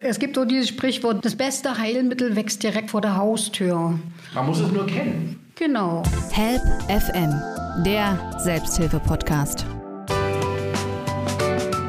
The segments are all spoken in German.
Es gibt so dieses Sprichwort, das beste Heilmittel wächst direkt vor der Haustür. Man muss es nur kennen. Genau. Help FM, der Selbsthilfe-Podcast.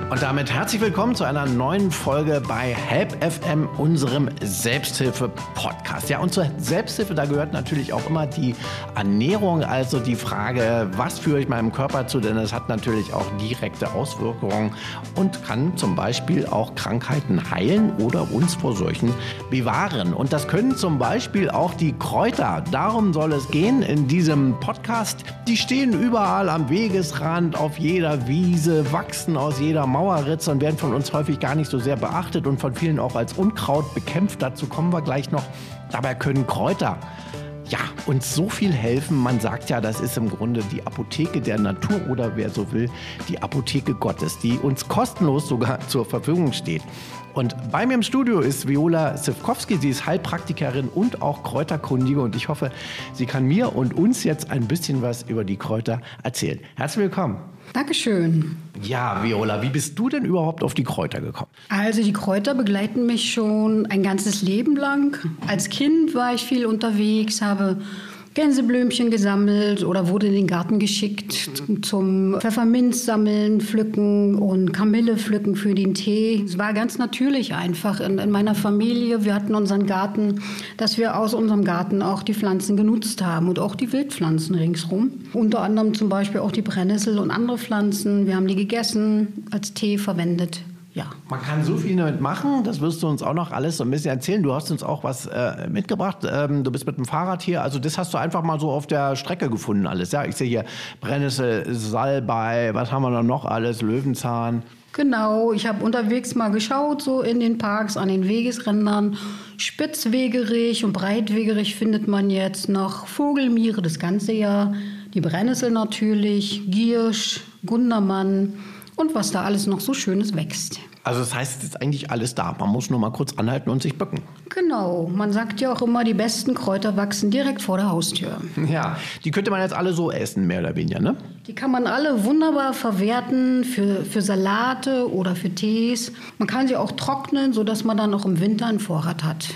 Und damit herzlich willkommen zu einer neuen Folge bei Help FM, unserem Selbsthilfe-Podcast. Ja, und zur Selbsthilfe, da gehört natürlich auch immer die Ernährung, also die Frage, was führe ich meinem Körper zu, denn es hat natürlich auch direkte Auswirkungen und kann zum Beispiel auch Krankheiten heilen oder uns vor solchen bewahren. Und das können zum Beispiel auch die Kräuter. Darum soll es gehen in diesem Podcast. Die stehen überall am Wegesrand, auf jeder Wiese, wachsen aus jeder Mauer Mauerritze und werden von uns häufig gar nicht so sehr beachtet und von vielen auch als Unkraut bekämpft. Dazu kommen wir gleich noch. Dabei können Kräuter ja, uns so viel helfen. Man sagt ja, das ist im Grunde die Apotheke der Natur oder wer so will, die Apotheke Gottes, die uns kostenlos sogar zur Verfügung steht. Und bei mir im Studio ist Viola Sivkowski. Sie ist Heilpraktikerin und auch Kräuterkundige. Und ich hoffe, sie kann mir und uns jetzt ein bisschen was über die Kräuter erzählen. Herzlich willkommen. Dankeschön. Ja, Viola, wie bist du denn überhaupt auf die Kräuter gekommen? Also die Kräuter begleiten mich schon ein ganzes Leben lang. Als Kind war ich viel unterwegs, habe Gänseblümchen gesammelt oder wurde in den Garten geschickt zum Pfefferminz sammeln, pflücken und Kamille pflücken für den Tee. Es war ganz natürlich einfach in, in, meiner Familie. Wir hatten unseren Garten, dass wir aus unserem Garten auch die Pflanzen genutzt haben und auch die Wildpflanzen ringsrum. Unter anderem zum Beispiel auch die Brennnessel und andere Pflanzen. Wir haben die gegessen, als Tee verwendet ja. Man kann so viel damit machen, das wirst du uns auch noch alles so ein bisschen erzählen. Du hast uns auch was äh, mitgebracht. Ähm, du bist mit dem Fahrrad hier, also das hast du einfach mal so auf der Strecke gefunden alles. Ja, ich sehe hier Brennnessel, Salbei, was haben wir da noch alles, Löwenzahn. Genau, ich habe unterwegs mal geschaut, so in den Parks, an den Wegesrändern. Spitzwegerich und Breitwegerich findet man jetzt noch Vogelmiere das ganze Jahr. Die Brennnessel natürlich, Giersch, Gundermann und was da alles noch so Schönes wächst. Also das heißt, es ist eigentlich alles da. Man muss nur mal kurz anhalten und sich bücken. Genau. Man sagt ja auch immer, die besten Kräuter wachsen direkt vor der Haustür. Ja, die könnte man jetzt alle so essen, mehr oder weniger, ne? Die kann man alle wunderbar verwerten für, für Salate oder für Tees. Man kann sie auch trocknen, sodass man dann auch im Winter einen Vorrat hat.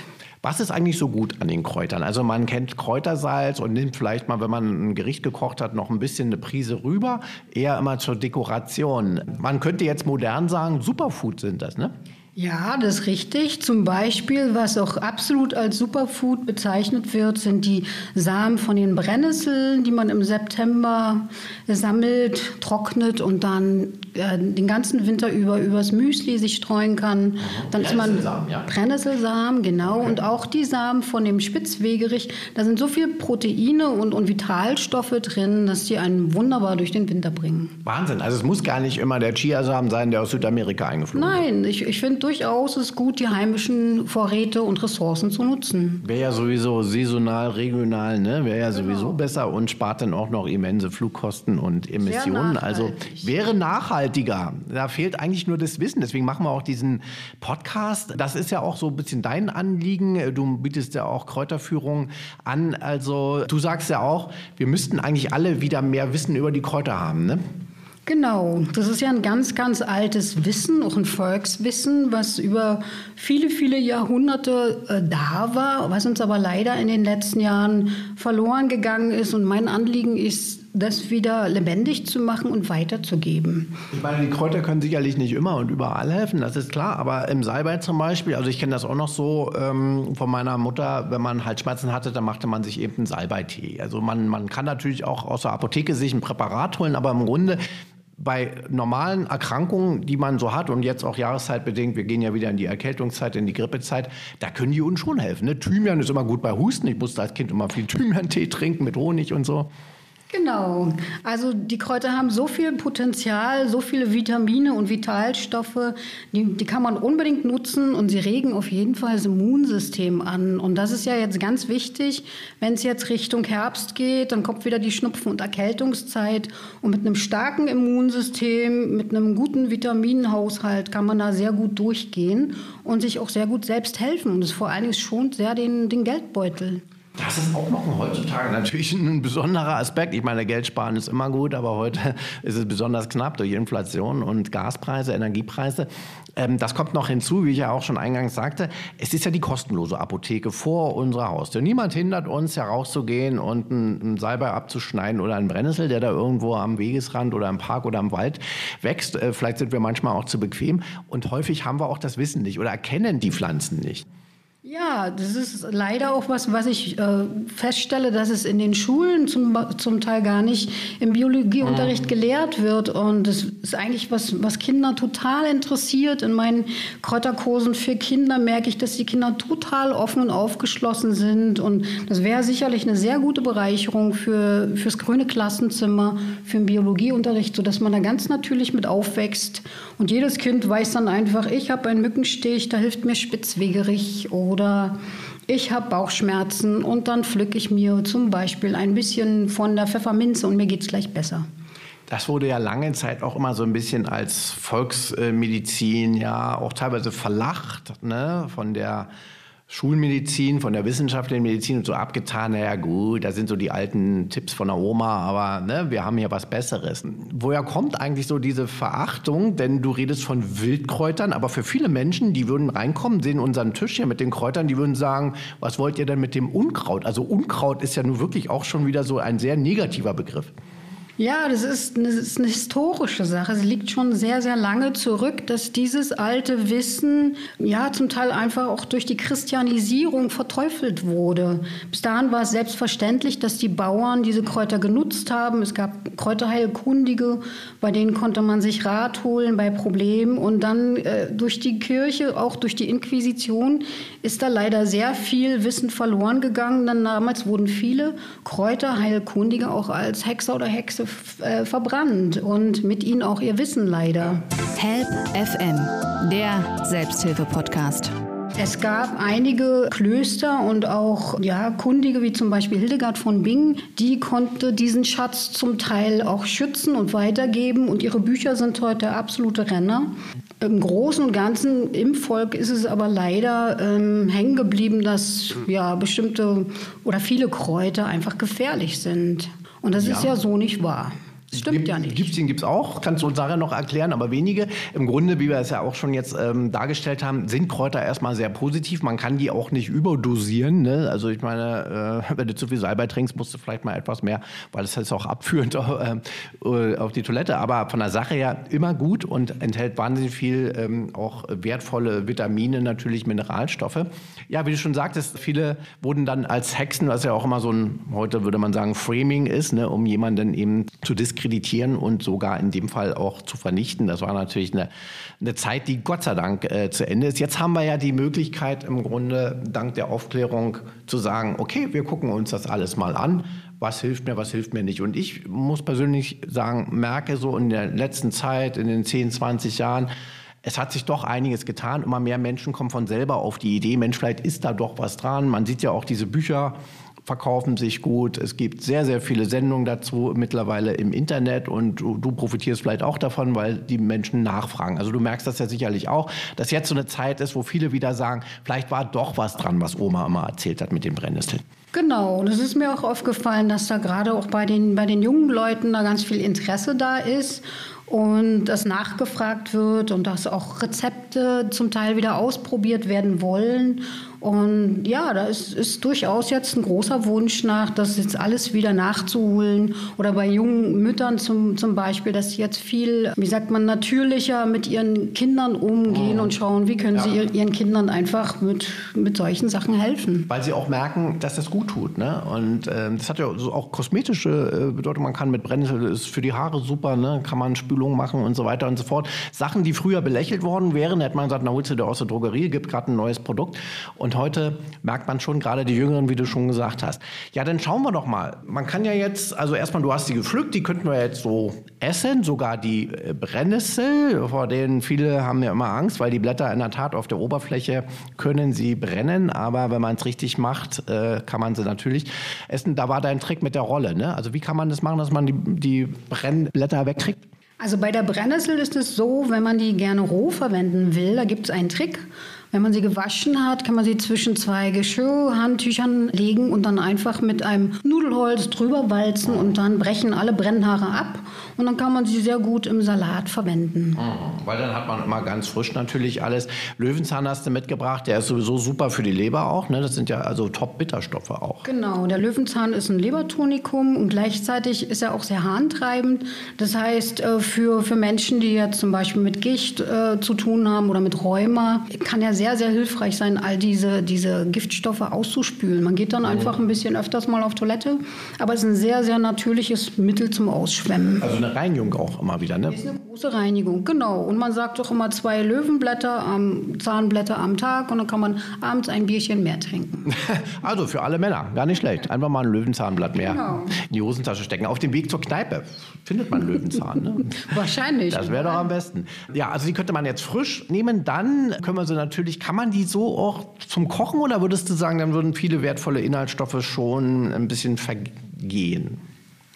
Was ist eigentlich so gut an den Kräutern? Also man kennt Kräutersalz und nimmt vielleicht mal, wenn man ein Gericht gekocht hat, noch ein bisschen eine Prise rüber, eher immer zur Dekoration. Man könnte jetzt modern sagen, Superfood sind das, ne? Ja, das ist richtig. Zum Beispiel, was auch absolut als Superfood bezeichnet wird, sind die Samen von den Brennnesseln, die man im September sammelt, trocknet und dann äh, den ganzen Winter über übers Müsli sich streuen kann. Dann ist man ja. Brennnesselsamen, genau. Okay. Und auch die Samen von dem Spitzwegerich. Da sind so viele Proteine und, und Vitalstoffe drin, dass die einen wunderbar durch den Winter bringen. Wahnsinn. Also es muss gar nicht immer der Chiasamen sein, der aus Südamerika eingeflogen ist. Nein, ich, ich finde durchaus ist gut, die heimischen Vorräte und Ressourcen zu nutzen. Wäre ja sowieso saisonal, regional, ne? Wäre ja genau. sowieso besser und spart dann auch noch immense Flugkosten und Emissionen. Also wäre nachhaltiger. Da fehlt eigentlich nur das Wissen. Deswegen machen wir auch diesen Podcast. Das ist ja auch so ein bisschen dein Anliegen. Du bietest ja auch Kräuterführung an. Also du sagst ja auch, wir müssten eigentlich alle wieder mehr Wissen über die Kräuter haben, ne? Genau, das ist ja ein ganz, ganz altes Wissen, auch ein Volkswissen, was über viele, viele Jahrhunderte äh, da war, was uns aber leider in den letzten Jahren verloren gegangen ist. Und mein Anliegen ist, das wieder lebendig zu machen und weiterzugeben. Ich meine, die Kräuter können sicherlich nicht immer und überall helfen, das ist klar. Aber im Salbei zum Beispiel, also ich kenne das auch noch so ähm, von meiner Mutter, wenn man Halsschmerzen hatte, dann machte man sich eben einen Salbeitee. Also man, man kann natürlich auch aus der Apotheke sich ein Präparat holen, aber im Grunde bei normalen Erkrankungen, die man so hat und jetzt auch jahreszeitbedingt, wir gehen ja wieder in die Erkältungszeit, in die Grippezeit, da können die uns schon helfen. Ne? Thymian ist immer gut bei Husten. Ich musste als Kind immer viel Thymian-Tee trinken mit Honig und so. Genau. Also die Kräuter haben so viel Potenzial, so viele Vitamine und Vitalstoffe, die, die, kann man unbedingt nutzen und sie regen auf jeden Fall das Immunsystem an. Und das ist ja jetzt ganz wichtig, wenn es jetzt Richtung Herbst geht, dann kommt wieder die Schnupfen- und Erkältungszeit. Und mit einem starken Immunsystem, mit einem guten Vitaminenhaushalt kann man da sehr gut durchgehen und sich auch sehr gut selbst helfen. Und es vor allen Dingen schont sehr den, den Geldbeutel. Das ist auch noch heutzutage natürlich ein besonderer Aspekt. Ich meine, Geld sparen ist immer gut, aber heute ist es besonders knapp durch Inflation und Gaspreise, Energiepreise. Ähm, das kommt noch hinzu, wie ich ja auch schon eingangs sagte. Es ist ja die kostenlose Apotheke vor unserer Haustür. Niemand hindert uns, herauszugehen und einen Salbei abzuschneiden oder einen Brennnessel, der da irgendwo am Wegesrand oder im Park oder im Wald wächst. Äh, vielleicht sind wir manchmal auch zu bequem. Und häufig haben wir auch das Wissen nicht oder erkennen die Pflanzen nicht. Ja, das ist leider auch was, was ich äh, feststelle, dass es in den Schulen zum, zum Teil gar nicht im Biologieunterricht mhm. gelehrt wird. Und das ist eigentlich was, was Kinder total interessiert. In meinen Kräuterkursen für Kinder merke ich, dass die Kinder total offen und aufgeschlossen sind. Und das wäre sicherlich eine sehr gute Bereicherung für, fürs grüne Klassenzimmer, für den Biologieunterricht, sodass man da ganz natürlich mit aufwächst. Und jedes Kind weiß dann einfach, ich habe einen Mückenstich, da hilft mir Spitzwegerich. Oder oder ich habe Bauchschmerzen und dann pflücke ich mir zum Beispiel ein bisschen von der Pfefferminze und mir geht es gleich besser. Das wurde ja lange Zeit auch immer so ein bisschen als Volksmedizin, ja, auch teilweise verlacht, ne, von der Schulmedizin, von der wissenschaftlichen Medizin und so abgetan, naja gut, da sind so die alten Tipps von der Oma, aber ne, wir haben hier was Besseres. Woher kommt eigentlich so diese Verachtung? Denn du redest von Wildkräutern, aber für viele Menschen, die würden reinkommen, sehen unseren Tisch hier mit den Kräutern, die würden sagen, was wollt ihr denn mit dem Unkraut? Also Unkraut ist ja nun wirklich auch schon wieder so ein sehr negativer Begriff. Ja, das ist, eine, das ist eine historische Sache. Es liegt schon sehr, sehr lange zurück, dass dieses alte Wissen ja zum Teil einfach auch durch die Christianisierung verteufelt wurde. Bis dahin war es selbstverständlich, dass die Bauern diese Kräuter genutzt haben. Es gab Kräuterheilkundige, bei denen konnte man sich Rat holen bei Problemen. Und dann äh, durch die Kirche, auch durch die Inquisition, ist da leider sehr viel Wissen verloren gegangen. Dann damals wurden viele Kräuterheilkundige auch als Hexer oder Hexe äh, verbrannt und mit ihnen auch ihr Wissen leider. Help FM, der Selbsthilfe-Podcast. Es gab einige Klöster und auch ja, Kundige, wie zum Beispiel Hildegard von Bingen, die konnte diesen Schatz zum Teil auch schützen und weitergeben. Und ihre Bücher sind heute absolute Renner. Im Großen und Ganzen im Volk ist es aber leider ähm, hängen geblieben, dass ja, bestimmte oder viele Kräuter einfach gefährlich sind. Und das ja. ist ja so nicht wahr. Das stimmt gibt, ja nicht. Gibt es gibt's auch, kannst du uns Sarah noch erklären, aber wenige. Im Grunde, wie wir es ja auch schon jetzt ähm, dargestellt haben, sind Kräuter erstmal sehr positiv. Man kann die auch nicht überdosieren. Ne? Also ich meine, äh, wenn du zu viel Salbei trinkst, musst du vielleicht mal etwas mehr, weil es ist auch abführend äh, auf die Toilette. Aber von der Sache her immer gut und enthält wahnsinnig viel ähm, auch wertvolle Vitamine, natürlich Mineralstoffe. Ja, wie du schon sagtest, viele wurden dann als Hexen, was ja auch immer so ein, heute würde man sagen, Framing ist, ne, um jemanden eben zu diskriminieren diskreditieren und sogar in dem Fall auch zu vernichten. Das war natürlich eine, eine Zeit, die Gott sei Dank äh, zu Ende ist. Jetzt haben wir ja die Möglichkeit im Grunde dank der Aufklärung zu sagen, okay, wir gucken uns das alles mal an. Was hilft mir, was hilft mir nicht? Und ich muss persönlich sagen, merke so in der letzten Zeit, in den 10, 20 Jahren, es hat sich doch einiges getan. Immer mehr Menschen kommen von selber auf die Idee, Mensch, vielleicht ist da doch was dran. Man sieht ja auch diese Bücher verkaufen sich gut. Es gibt sehr, sehr viele Sendungen dazu mittlerweile im Internet und du, du, profitierst vielleicht auch davon, weil die Menschen nachfragen. Also du merkst das ja sicherlich auch, dass jetzt so eine Zeit ist, wo viele wieder sagen, vielleicht war doch was dran, was Oma immer erzählt hat mit den Brennnesseln. Genau, und es ist mir auch aufgefallen, dass da gerade auch bei den, bei den jungen Leuten da ganz viel Interesse da ist und das nachgefragt wird und dass auch Rezepte zum Teil wieder ausprobiert werden wollen. Und ja, da ist, ist durchaus jetzt ein großer Wunsch nach, das jetzt alles wieder nachzuholen. Oder bei jungen Müttern zum, zum Beispiel, dass sie jetzt viel, wie sagt man, natürlicher mit ihren Kindern umgehen oh. und schauen, wie können ja. sie ihren Kindern einfach mit, mit solchen Sachen helfen. Weil sie auch merken, dass das gut tut. Ne? Und äh, das hat ja auch kosmetische äh, Bedeutung. Man kann mit Brennnessel, ist für die Haare super, ne? kann man Spülungen machen und so weiter und so fort. Sachen, die früher belächelt worden wären, hätte man gesagt, na holst du dir aus der Drogerie, gibt gerade ein neues Produkt. Und und heute merkt man schon, gerade die Jüngeren, wie du schon gesagt hast. Ja, dann schauen wir doch mal. Man kann ja jetzt, also erstmal, du hast die gepflückt, die könnten wir jetzt so essen, sogar die äh, Brennnessel, vor denen viele haben ja immer Angst, weil die Blätter in der Tat auf der Oberfläche können sie brennen, aber wenn man es richtig macht, äh, kann man sie natürlich essen. Da war dein Trick mit der Rolle, ne? Also wie kann man das machen, dass man die, die Brennblätter wegkriegt? Also bei der Brennnessel ist es so, wenn man die gerne roh verwenden will, da gibt es einen Trick. Wenn man sie gewaschen hat, kann man sie zwischen zwei Geschirrhandtüchern legen und dann einfach mit einem Nudelholz drüber walzen und dann brechen alle Brennhaare ab und dann kann man sie sehr gut im Salat verwenden. Mhm, weil dann hat man immer ganz frisch natürlich alles. Löwenzahn hast du mitgebracht, der ist sowieso super für die Leber auch. Ne? Das sind ja also Top-Bitterstoffe auch. Genau, der Löwenzahn ist ein Lebertonikum und gleichzeitig ist er auch sehr harntreibend. Das heißt, äh, für, für Menschen, die jetzt zum Beispiel mit Gicht äh, zu tun haben oder mit Rheuma, kann er sehr, sehr hilfreich sein, all diese, diese Giftstoffe auszuspülen. Man geht dann einfach ein bisschen öfters mal auf Toilette, aber es ist ein sehr, sehr natürliches Mittel zum Ausschwemmen. Also eine Reinigung auch immer wieder, ne? Ist eine große Reinigung, genau. Und man sagt doch immer zwei Löwenblätter, am, Zahnblätter am Tag und dann kann man abends ein Bierchen mehr trinken. also für alle Männer, gar nicht schlecht. Einfach mal ein Löwenzahnblatt mehr Genau. in die Hosentasche stecken. Auf dem Weg zur Kneipe findet man Löwenzahn, ne? Wahrscheinlich. Das wäre doch am besten. Ja, also die könnte man jetzt frisch nehmen. Dann können wir sie natürlich, kann man die so auch zum Kochen oder würdest du sagen, dann würden viele wertvolle Inhaltsstoffe schon ein bisschen vergehen?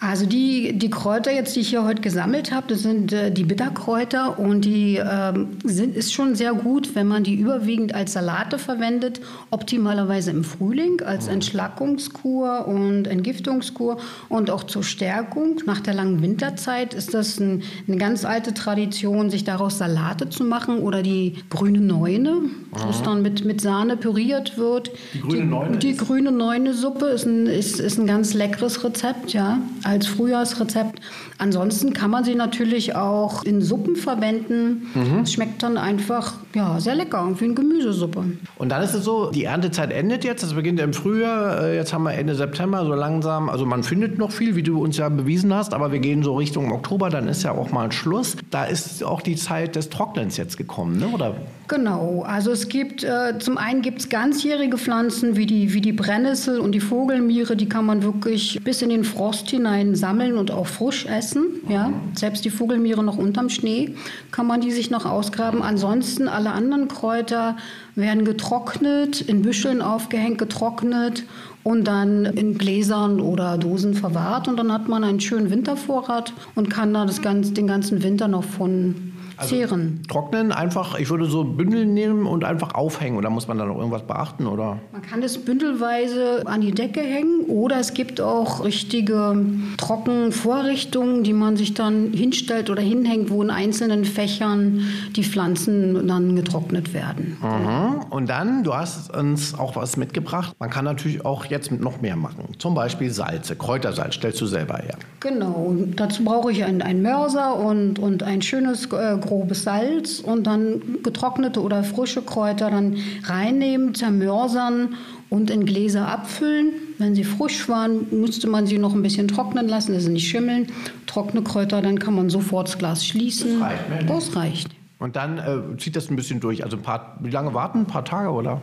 Also die, die Kräuter jetzt, die ich hier heute gesammelt habe, das sind äh, die Bitterkräuter und die ähm, sind, ist schon sehr gut, wenn man die überwiegend als Salate verwendet, optimalerweise im Frühling als Entschlackungskur und Entgiftungskur und auch zur Stärkung. Nach der langen Winterzeit ist das ein, eine ganz alte Tradition, sich daraus Salate zu machen oder die grüne Neune, das dann mit, mit Sahne püriert wird. Die grüne Neune Die ist- grüne Neune-Suppe ist ein, ist, ist ein ganz leckeres Rezept, ja, als Frühjahrsrezept. Ansonsten kann man sie natürlich auch in Suppen verwenden. Es schmeckt dann einfach ja, sehr lecker, wie eine Gemüsesuppe. Und dann ist es so, die Erntezeit endet jetzt, das beginnt im Frühjahr, äh, jetzt haben wir Ende September, so langsam, also man findet noch viel, wie du uns ja bewiesen hast, aber wir gehen so Richtung Oktober, dann ist ja auch mal Schluss. Da ist auch die Zeit des Trocknens jetzt gekommen, ne? oder? Genau, also es gibt, äh, zum einen gibt es ganzjährige Pflanzen wie die, wie die Brennnessel und die Vogelmiere, die kann man wirklich bis in den Frost hinein sammeln und auch frisch essen. Ja? Selbst die Vogelmiere noch unterm Schnee kann man die sich noch ausgraben. Ansonsten alle anderen Kräuter werden getrocknet, in Büscheln aufgehängt, getrocknet und dann in Gläsern oder Dosen verwahrt. Und dann hat man einen schönen Wintervorrat und kann da das ganz, den ganzen Winter noch von zehren. Trocknen einfach, ich würde so Bündel nehmen und einfach aufhängen, oder muss man da noch irgendwas beachten, oder? Man kann es bündelweise an die Decke hängen oder es gibt auch richtige Trockenvorrichtungen, die man sich dann hinstellt oder hinhängt, wo in einzelnen Fächern die Pflanzen dann getrocknet werden. Mhm. Und dann, du hast uns auch was mitgebracht, man kann natürlich auch jetzt noch mehr machen. Zum Beispiel Salze, Kräutersalz stellst du selber her. Genau, und dazu brauche ich einen, einen Mörser und, und ein schönes äh, grobes Salz und dann getrocknete oder frische Kräuter dann reinnehmen, zermörsern und in Gläser abfüllen. Wenn sie frisch waren, müsste man sie noch ein bisschen trocknen lassen, dass sie nicht schimmeln. Trockene Kräuter, dann kann man sofort das Glas schließen. Das reicht, mehr nicht. Das reicht. Und dann äh, zieht das ein bisschen durch. Also ein paar, wie lange warten? Ein paar Tage, oder?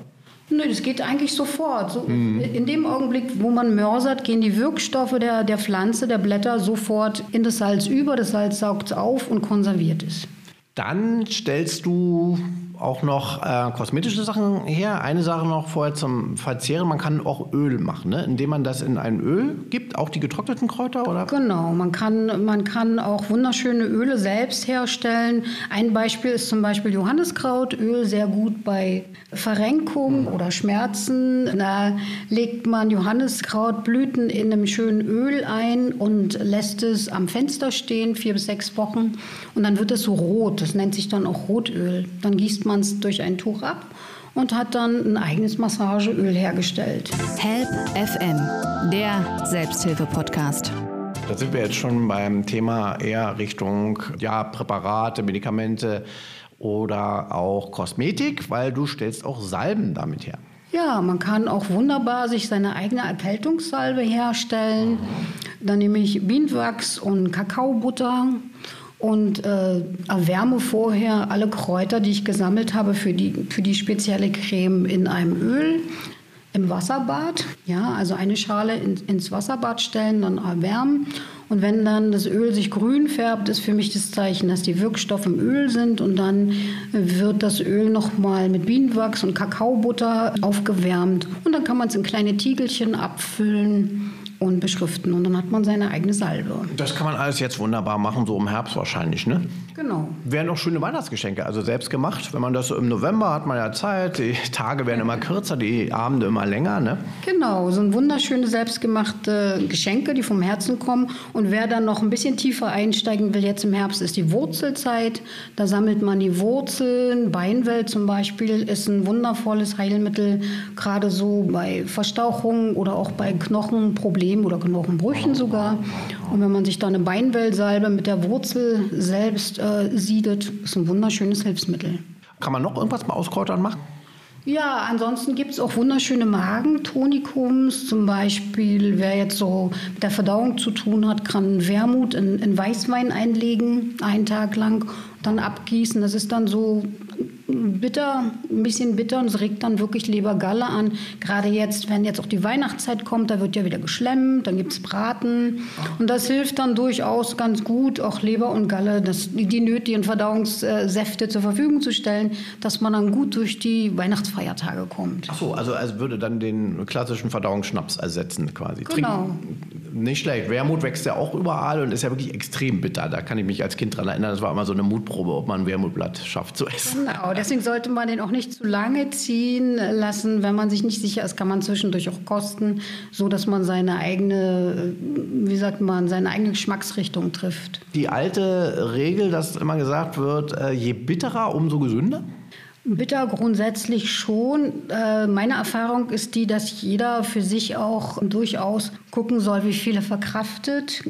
Nö, das geht eigentlich sofort. So, In dem Augenblick, wo man mörsert, gehen die Wirkstoffe der, der Pflanze, der Blätter sofort in das Salz über. Das Salz saugt es auf und konserviert es. Dann stellst du auch noch äh, kosmetische Sachen her. Eine Sache noch vorher zum Verzehren. Man kann auch Öl machen, ne? indem man das in ein Öl gibt. Auch die getrockneten Kräuter, oder? Genau, man kann, man kann auch wunderschöne Öle selbst herstellen. Ein Beispiel ist zum Beispiel Johanniskrautöl, sehr gut bei Verrenkung oder Schmerzen. Da legt man Johanniskrautblüten in einem schönen Öl ein und lässt es am Fenster stehen, vier bis sechs Wochen. Und dann wird es so rot, das nennt sich dann auch Rotöl. Dann gießt man es durch ein Tuch ab und hat dann ein eigenes Massageöl hergestellt. Help FM, der Selbsthilfe-Podcast. Da sind wir jetzt schon beim Thema eher Richtung ja, Präparate, Medikamente oder auch Kosmetik, weil du stellst auch Salben damit her. Ja, man kann auch wunderbar sich seine eigene Erkältungssalbe herstellen. Dann nehme ich Bienenwachs und Kakaobutter und äh, erwärme vorher alle Kräuter, die ich gesammelt habe für die, für die spezielle Creme in einem Öl. Im Wasserbad, ja, also eine Schale in, ins Wasserbad stellen, dann erwärmen. Und wenn dann das Öl sich grün färbt, ist für mich das Zeichen, dass die Wirkstoffe im Öl sind. Und dann wird das Öl nochmal mit Bienenwachs und Kakaobutter aufgewärmt. Und dann kann man es in kleine Tiegelchen abfüllen und beschriften. Und dann hat man seine eigene Salbe. Das kann man alles jetzt wunderbar machen, so im Herbst wahrscheinlich, ne? Genau. Wären auch schöne Weihnachtsgeschenke, also selbst gemacht. Wenn man das so im November hat man ja Zeit, die Tage werden immer kürzer, die Abende immer länger, ne? Genau, so ein wunderschöne selbstgemachte Geschenke, die vom Herzen kommen. Und wer dann noch ein bisschen tiefer einsteigen will, jetzt im Herbst ist die Wurzelzeit. Da sammelt man die Wurzeln. Beinwelt zum Beispiel ist ein wundervolles Heilmittel, gerade so bei Verstauchungen oder auch bei Knochenproblemen oder Knochenbrüchen sogar. Und wenn man sich da eine Beinwellsalbe mit der Wurzel selbst äh, siedet, ist ein wunderschönes Hilfsmittel. Kann man noch irgendwas mal aus Kräutern machen? Ja, ansonsten gibt es auch wunderschöne Magentonikums. Zum Beispiel, wer jetzt so mit der Verdauung zu tun hat, kann Wermut in, in Weißwein einlegen, einen Tag lang, dann abgießen. Das ist dann so bitter, ein bisschen bitter und es regt dann wirklich Lebergalle an. Gerade jetzt, wenn jetzt auch die Weihnachtszeit kommt, da wird ja wieder geschlemmt, dann gibt es Braten. Und das hilft dann durchaus ganz gut, auch Leber und Galle, das, die nötigen Verdauungssäfte zur Verfügung zu stellen, dass man dann gut durch die Weihnachtsfeiertage kommt. Ach so, also es würde dann den klassischen Verdauungsschnaps ersetzen quasi. Genau. Trinken, nicht schlecht. Wermut wächst ja auch überall und ist ja wirklich extrem bitter. Da kann ich mich als Kind dran erinnern, das war immer so eine Mutprobe, ob man ein Wermutblatt schafft zu essen. Genau, deswegen sollte man den auch nicht zu lange ziehen lassen. Wenn man sich nicht sicher ist, kann man zwischendurch auch kosten, so dass man seine eigene, wie sagt man, seine eigene Geschmacksrichtung trifft. Die alte Regel, dass immer gesagt wird, äh, je bitterer, umso gesünder? Bitter grundsätzlich schon. Äh, meine Erfahrung ist die, dass jeder für sich auch durchaus gucken soll, wie viel er verkraftet.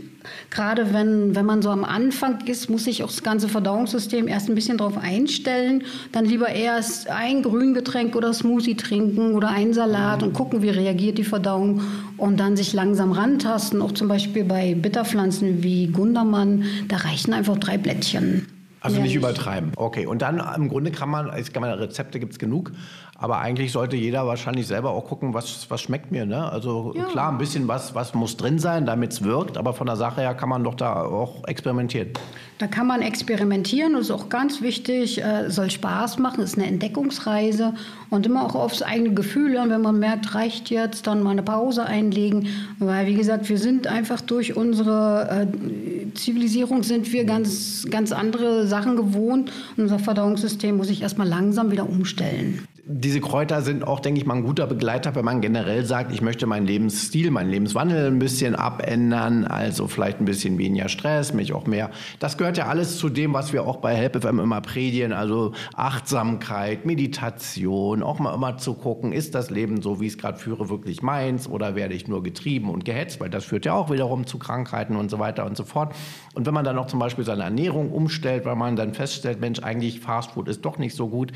Gerade wenn, wenn man so am Anfang ist, muss sich auch das ganze Verdauungssystem erst ein bisschen darauf einstellen. Dann lieber erst ein Grüngetränk oder Smoothie trinken oder einen Salat und gucken, wie reagiert die Verdauung und dann sich langsam rantasten. Auch zum Beispiel bei Bitterpflanzen wie Gundermann, da reichen einfach drei Blättchen. Also nicht übertreiben. Okay, und dann im Grunde kann man, es kann man Rezepte gibt es genug, aber eigentlich sollte jeder wahrscheinlich selber auch gucken, was, was schmeckt mir. Ne? Also ja. klar, ein bisschen was, was muss drin sein, damit es wirkt, aber von der Sache her kann man doch da auch experimentieren. Da kann man experimentieren, das ist auch ganz wichtig, äh, soll Spaß machen, ist eine Entdeckungsreise und immer auch aufs eigene Gefühl hören, wenn man merkt, reicht jetzt, dann mal eine Pause einlegen, weil wie gesagt, wir sind einfach durch unsere äh, Zivilisierung sind wir ganz, ganz andere Sachen gewohnt. Unser Verdauungssystem muss sich erstmal langsam wieder umstellen diese Kräuter sind auch, denke ich mal, ein guter Begleiter, wenn man generell sagt, ich möchte meinen Lebensstil, meinen Lebenswandel ein bisschen abändern, also vielleicht ein bisschen weniger Stress, mich auch mehr. Das gehört ja alles zu dem, was wir auch bei HelpFM immer predigen, also Achtsamkeit, Meditation, auch mal immer zu gucken, ist das Leben so, wie ich es gerade führe, wirklich meins oder werde ich nur getrieben und gehetzt, weil das führt ja auch wiederum zu Krankheiten und so weiter und so fort. Und wenn man dann auch zum Beispiel seine Ernährung umstellt, weil man dann feststellt, Mensch, eigentlich Fastfood ist doch nicht so gut,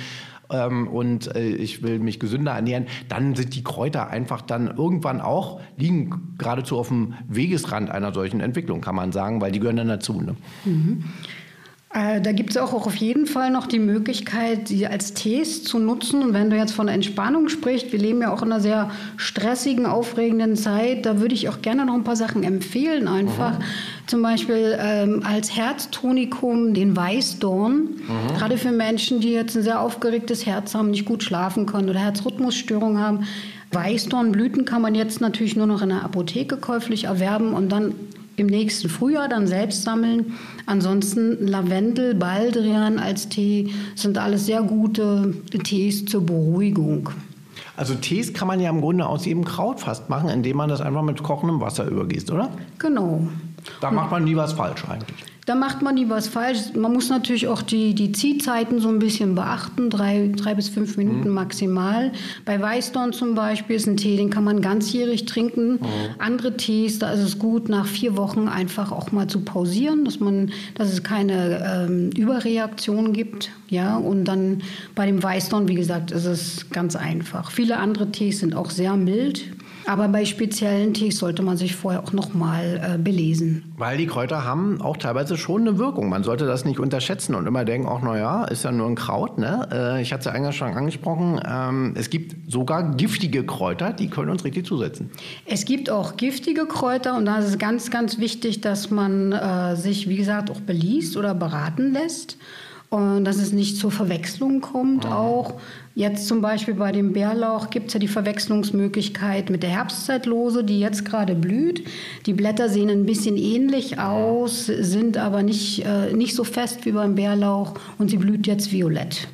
ähm, und ich will mich gesünder ernähren, dann sind die Kräuter einfach dann irgendwann auch, liegen geradezu auf dem Wegesrand einer solchen Entwicklung, kann man sagen, weil die gehören dann dazu. Ne? Mhm. Äh, da gibt es auch auf jeden Fall noch die Möglichkeit, sie als Tees zu nutzen. Und wenn du jetzt von Entspannung sprichst, wir leben ja auch in einer sehr stressigen, aufregenden Zeit, da würde ich auch gerne noch ein paar Sachen empfehlen einfach. Mhm. Zum Beispiel ähm, als Herztonikum den Weißdorn. Mhm. Gerade für Menschen, die jetzt ein sehr aufgeregtes Herz haben, nicht gut schlafen können oder Herzrhythmusstörungen haben. Weißdornblüten kann man jetzt natürlich nur noch in der Apotheke käuflich erwerben und dann im nächsten Frühjahr dann selbst sammeln. Ansonsten Lavendel, Baldrian als Tee sind alles sehr gute Tees zur Beruhigung. Also Tees kann man ja im Grunde aus jedem Kraut fast machen, indem man das einfach mit kochendem Wasser übergießt, oder? Genau. Da macht man nie was falsch eigentlich. Da macht man nie was falsch. Man muss natürlich auch die, die Ziehzeiten so ein bisschen beachten, drei, drei bis fünf Minuten mhm. maximal. Bei Weißdorn zum Beispiel ist ein Tee, den kann man ganzjährig trinken. Mhm. Andere Tees, da ist es gut, nach vier Wochen einfach auch mal zu pausieren, dass, man, dass es keine ähm, Überreaktion gibt. Ja, und dann bei dem Weißdorn, wie gesagt, ist es ganz einfach. Viele andere Tees sind auch sehr mild. Aber bei speziellen Tees sollte man sich vorher auch nochmal äh, belesen. Weil die Kräuter haben auch teilweise schon eine Wirkung. Man sollte das nicht unterschätzen und immer denken, ach naja, ist ja nur ein Kraut. Ne? Äh, ich hatte es ja eingangs schon angesprochen, ähm, es gibt sogar giftige Kräuter, die können uns richtig zusetzen. Es gibt auch giftige Kräuter und da ist es ganz, ganz wichtig, dass man äh, sich, wie gesagt, auch beliest oder beraten lässt. Und dass es nicht zur Verwechslung kommt mhm. auch. Jetzt zum Beispiel bei dem Bärlauch gibt es ja die Verwechslungsmöglichkeit mit der Herbstzeitlose, die jetzt gerade blüht. Die Blätter sehen ein bisschen ähnlich aus, sind aber nicht, äh, nicht so fest wie beim Bärlauch und sie blüht jetzt violett.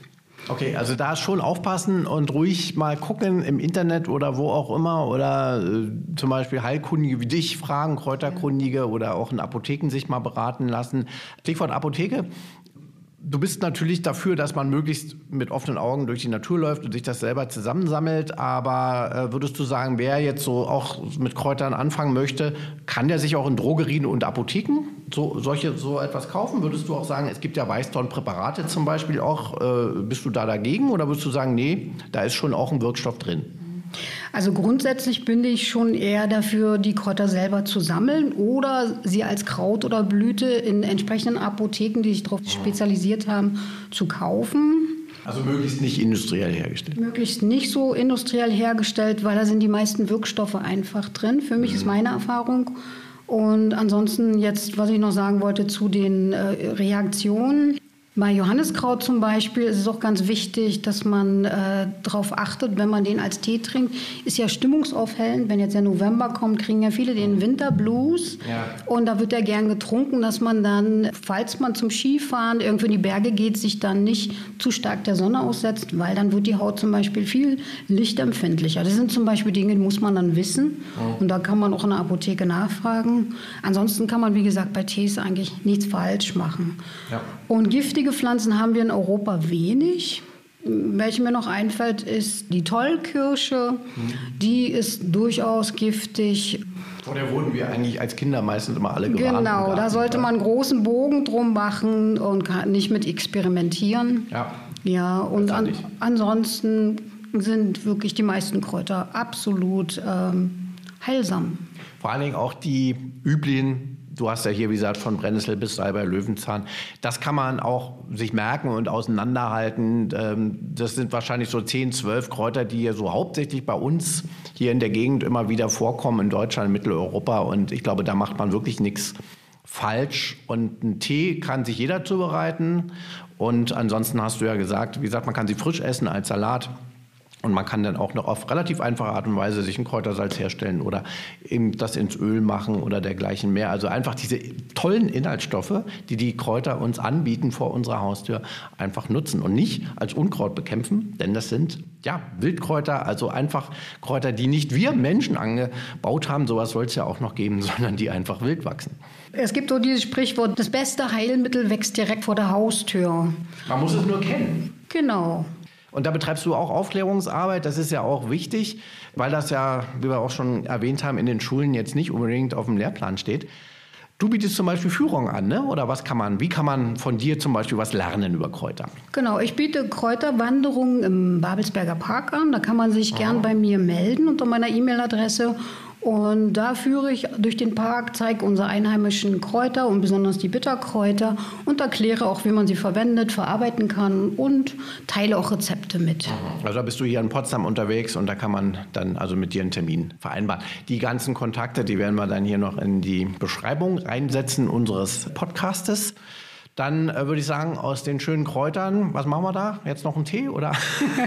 Okay, also da schon aufpassen und ruhig mal gucken im Internet oder wo auch immer oder äh, zum Beispiel Heilkundige wie dich fragen, Kräuterkundige oder auch in Apotheken sich mal beraten lassen. Stichwort Apotheke. Du bist natürlich dafür, dass man möglichst mit offenen Augen durch die Natur läuft und sich das selber zusammensammelt. Aber äh, würdest du sagen, wer jetzt so auch mit Kräutern anfangen möchte, kann der sich auch in Drogerien und Apotheken so, solche, so etwas kaufen? Würdest du auch sagen, es gibt ja Weißdorn-Präparate zum Beispiel auch. Äh, bist du da dagegen oder würdest du sagen, nee, da ist schon auch ein Wirkstoff drin? Also grundsätzlich bin ich schon eher dafür, die Kräuter selber zu sammeln oder sie als Kraut oder Blüte in entsprechenden Apotheken, die sich darauf spezialisiert haben, zu kaufen. Also möglichst nicht industriell hergestellt. Möglichst nicht so industriell hergestellt, weil da sind die meisten Wirkstoffe einfach drin. Für mich mhm. ist meine Erfahrung. Und ansonsten jetzt, was ich noch sagen wollte zu den äh, Reaktionen. Bei Johanniskraut zum Beispiel ist es auch ganz wichtig, dass man äh, darauf achtet, wenn man den als Tee trinkt, ist ja stimmungsaufhellend. Wenn jetzt der November kommt, kriegen ja viele den Winterblues. Ja. Und da wird ja gern getrunken, dass man dann, falls man zum Skifahren irgendwo in die Berge geht, sich dann nicht zu stark der Sonne aussetzt, weil dann wird die Haut zum Beispiel viel lichtempfindlicher. Das sind zum Beispiel Dinge, die muss man dann wissen. Oh. Und da kann man auch in der Apotheke nachfragen. Ansonsten kann man, wie gesagt, bei Tees eigentlich nichts falsch machen. Ja. Und giftige Pflanzen haben wir in Europa wenig. Welche mir noch einfällt, ist die Tollkirsche. Mhm. Die ist durchaus giftig. Vor der wurden wir eigentlich als Kinder meistens immer alle gewarnt. Genau, da sollte man einen großen Bogen drum machen und nicht mit experimentieren. Ja. Ja, und an, ansonsten sind wirklich die meisten Kräuter absolut ähm, heilsam. Vor allen Dingen auch die üblichen du hast ja hier, wie gesagt, von Brennnessel bis Salbei, Löwenzahn. Das kann man auch sich merken und auseinanderhalten. Ähm, das sind wahrscheinlich so 10, 12 Kräuter, die hier so hauptsächlich bei uns hier in der Gegend immer wieder vorkommen, in Deutschland, Mitteleuropa. Und ich glaube, da macht man wirklich nichts falsch. Und einen Tee kann sich jeder zubereiten. Und ansonsten hast du ja gesagt, wie gesagt, man kann sie frisch essen als Salat. Und man kann dann auch noch auf relativ einfache Art und Weise sich ein Kräutersalz herstellen oder eben das ins Öl machen oder dergleichen mehr. Also einfach diese tollen Inhaltsstoffe, die die Kräuter uns anbieten vor unserer Haustür, einfach nutzen und nicht als Unkraut bekämpfen, denn das sind ja Wildkräuter, also einfach Kräuter, die nicht wir Menschen angebaut haben, sowas soll es ja auch noch geben, sondern die einfach wild wachsen. Es gibt so dieses Sprichwort, das beste Heilmittel wächst direkt vor der Haustür. Man muss es nur kennen. Genau. Und da betreibst du auch Aufklärungsarbeit. Das ist ja auch wichtig, weil das ja, wie wir auch schon erwähnt haben, in den Schulen jetzt nicht unbedingt auf dem Lehrplan steht. Du bietest zum Beispiel Führung an, ne? oder was kann man, wie kann man von dir zum Beispiel was lernen über Kräuter? Genau, ich biete Kräuterwanderungen im Babelsberger Park an. Da kann man sich gern bei mir melden unter meiner E-Mail-Adresse und da führe ich durch den Park, zeige unsere einheimischen Kräuter und besonders die Bitterkräuter und erkläre auch, wie man sie verwendet, verarbeiten kann und teile auch Rezepte mit. Also da bist du hier in Potsdam unterwegs und da kann man dann also mit dir einen Termin vereinbaren. Die ganzen Kontakte, die werden wir dann hier noch in die Beschreibung reinsetzen unseres Podcastes. Dann äh, würde ich sagen, aus den schönen Kräutern, was machen wir da? Jetzt noch einen Tee oder?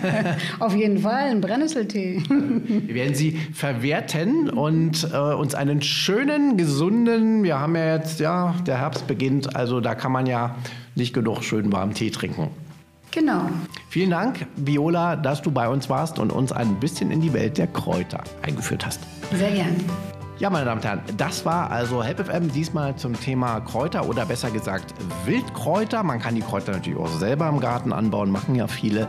Auf jeden Fall, einen Brennnesseltee. wir werden sie verwerten und äh, uns einen schönen, gesunden, wir haben ja jetzt, ja, der Herbst beginnt, also da kann man ja nicht genug schön warmen Tee trinken. Genau. Vielen Dank, Viola, dass du bei uns warst und uns ein bisschen in die Welt der Kräuter eingeführt hast. Sehr gern. Ja, meine Damen und Herren, das war also HelpFM diesmal zum Thema Kräuter oder besser gesagt Wildkräuter. Man kann die Kräuter natürlich auch selber im Garten anbauen, machen ja viele.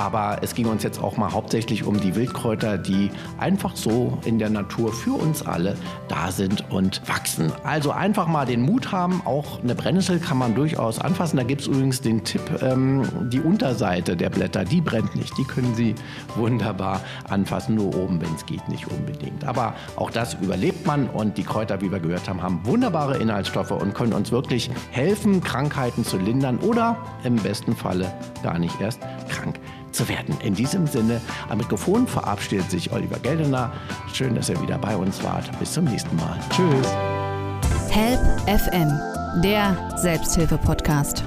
Aber es ging uns jetzt auch mal hauptsächlich um die Wildkräuter, die einfach so in der Natur für uns alle da sind und wachsen. Also einfach mal den Mut haben. Auch eine Brennnessel kann man durchaus anfassen. Da gibt es übrigens den Tipp, ähm, die Unterseite der Blätter, die brennt nicht. Die können Sie wunderbar anfassen, nur oben, wenn es geht, nicht unbedingt. Aber auch das überlebt man und die Kräuter, wie wir gehört haben, haben wunderbare Inhaltsstoffe und können uns wirklich helfen, Krankheiten zu lindern oder im besten Falle gar nicht erst krank zu werden. In diesem Sinne, am Mikrofon verabschiedet sich Oliver Geldener. Schön, dass ihr wieder bei uns wart. Bis zum nächsten Mal. Tschüss. Help FM, der Selbsthilfe-Podcast.